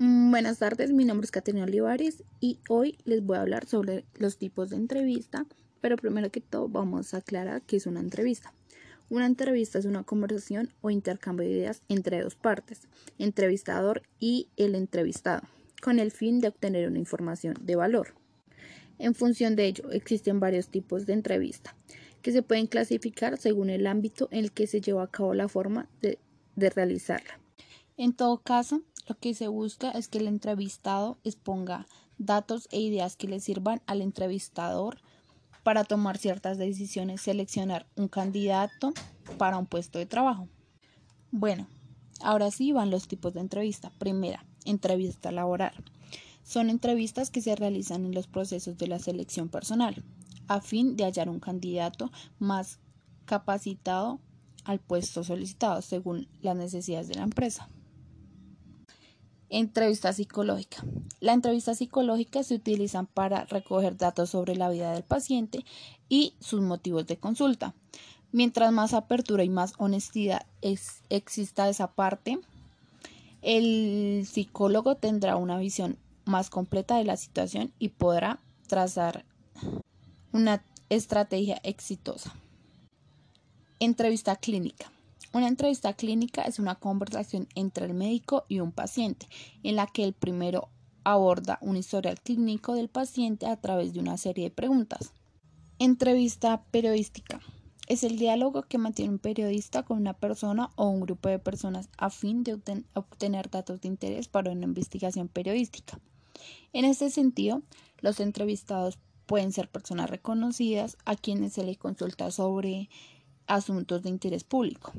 Mm, buenas tardes, mi nombre es Caterina Olivares y hoy les voy a hablar sobre los tipos de entrevista, pero primero que todo vamos a aclarar qué es una entrevista. Una entrevista es una conversación o intercambio de ideas entre dos partes, entrevistador y el entrevistado, con el fin de obtener una información de valor. En función de ello, existen varios tipos de entrevista que se pueden clasificar según el ámbito en el que se lleva a cabo la forma de, de realizarla. En todo caso, lo que se busca es que el entrevistado exponga datos e ideas que le sirvan al entrevistador para tomar ciertas decisiones, seleccionar un candidato para un puesto de trabajo. Bueno, ahora sí van los tipos de entrevista. Primera, entrevista laboral. Son entrevistas que se realizan en los procesos de la selección personal a fin de hallar un candidato más capacitado al puesto solicitado según las necesidades de la empresa. Entrevista psicológica. La entrevista psicológica se utiliza para recoger datos sobre la vida del paciente y sus motivos de consulta. Mientras más apertura y más honestidad exista esa parte, el psicólogo tendrá una visión más completa de la situación y podrá trazar una estrategia exitosa. Entrevista clínica. Una entrevista clínica es una conversación entre el médico y un paciente, en la que el primero aborda un historial clínico del paciente a través de una serie de preguntas. Entrevista periodística. Es el diálogo que mantiene un periodista con una persona o un grupo de personas a fin de obtener datos de interés para una investigación periodística. En este sentido, los entrevistados pueden ser personas reconocidas a quienes se les consulta sobre asuntos de interés público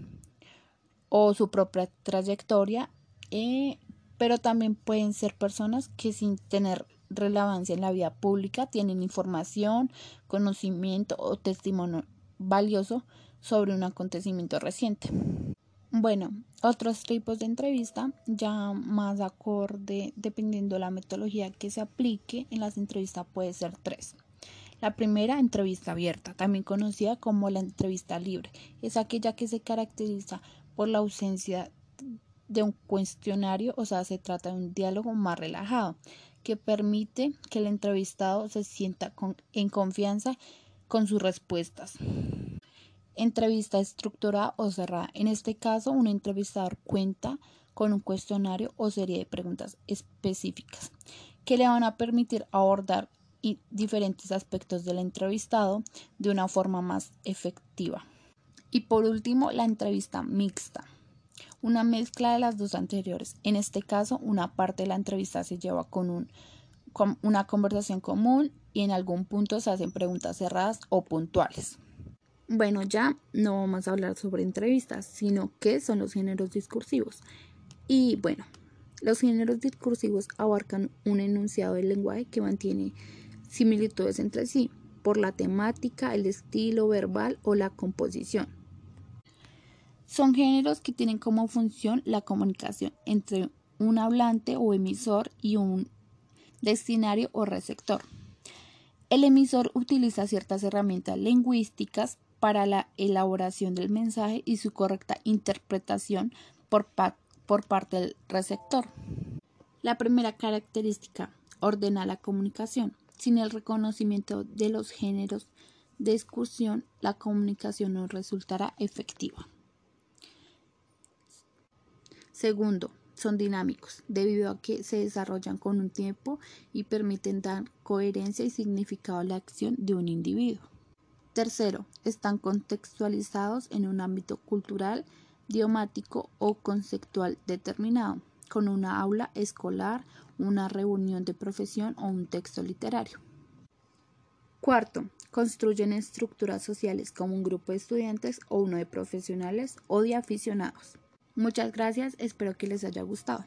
o su propia trayectoria, eh, pero también pueden ser personas que sin tener relevancia en la vida pública tienen información, conocimiento o testimonio valioso sobre un acontecimiento reciente. Bueno, otros tipos de entrevista, ya más acorde dependiendo de la metodología que se aplique en las entrevistas puede ser tres. La primera, entrevista abierta, también conocida como la entrevista libre, es aquella que se caracteriza por la ausencia de un cuestionario, o sea, se trata de un diálogo más relajado, que permite que el entrevistado se sienta en confianza con sus respuestas. Entrevista estructurada o cerrada. En este caso, un entrevistador cuenta con un cuestionario o serie de preguntas específicas que le van a permitir abordar y diferentes aspectos del entrevistado de una forma más efectiva. Y por último, la entrevista mixta. Una mezcla de las dos anteriores. En este caso, una parte de la entrevista se lleva con, un, con una conversación común y en algún punto se hacen preguntas cerradas o puntuales. Bueno, ya no vamos a hablar sobre entrevistas, sino qué son los géneros discursivos. Y bueno, los géneros discursivos abarcan un enunciado del lenguaje que mantiene similitudes entre sí por la temática, el estilo verbal o la composición. Son géneros que tienen como función la comunicación entre un hablante o emisor y un destinario o receptor. El emisor utiliza ciertas herramientas lingüísticas para la elaboración del mensaje y su correcta interpretación por, por parte del receptor. La primera característica ordena la comunicación. Sin el reconocimiento de los géneros de excursión, la comunicación no resultará efectiva. Segundo, son dinámicos, debido a que se desarrollan con un tiempo y permiten dar coherencia y significado a la acción de un individuo. Tercero, están contextualizados en un ámbito cultural, idiomático o conceptual determinado con una aula escolar, una reunión de profesión o un texto literario. Cuarto, construyen estructuras sociales como un grupo de estudiantes o uno de profesionales o de aficionados. Muchas gracias, espero que les haya gustado.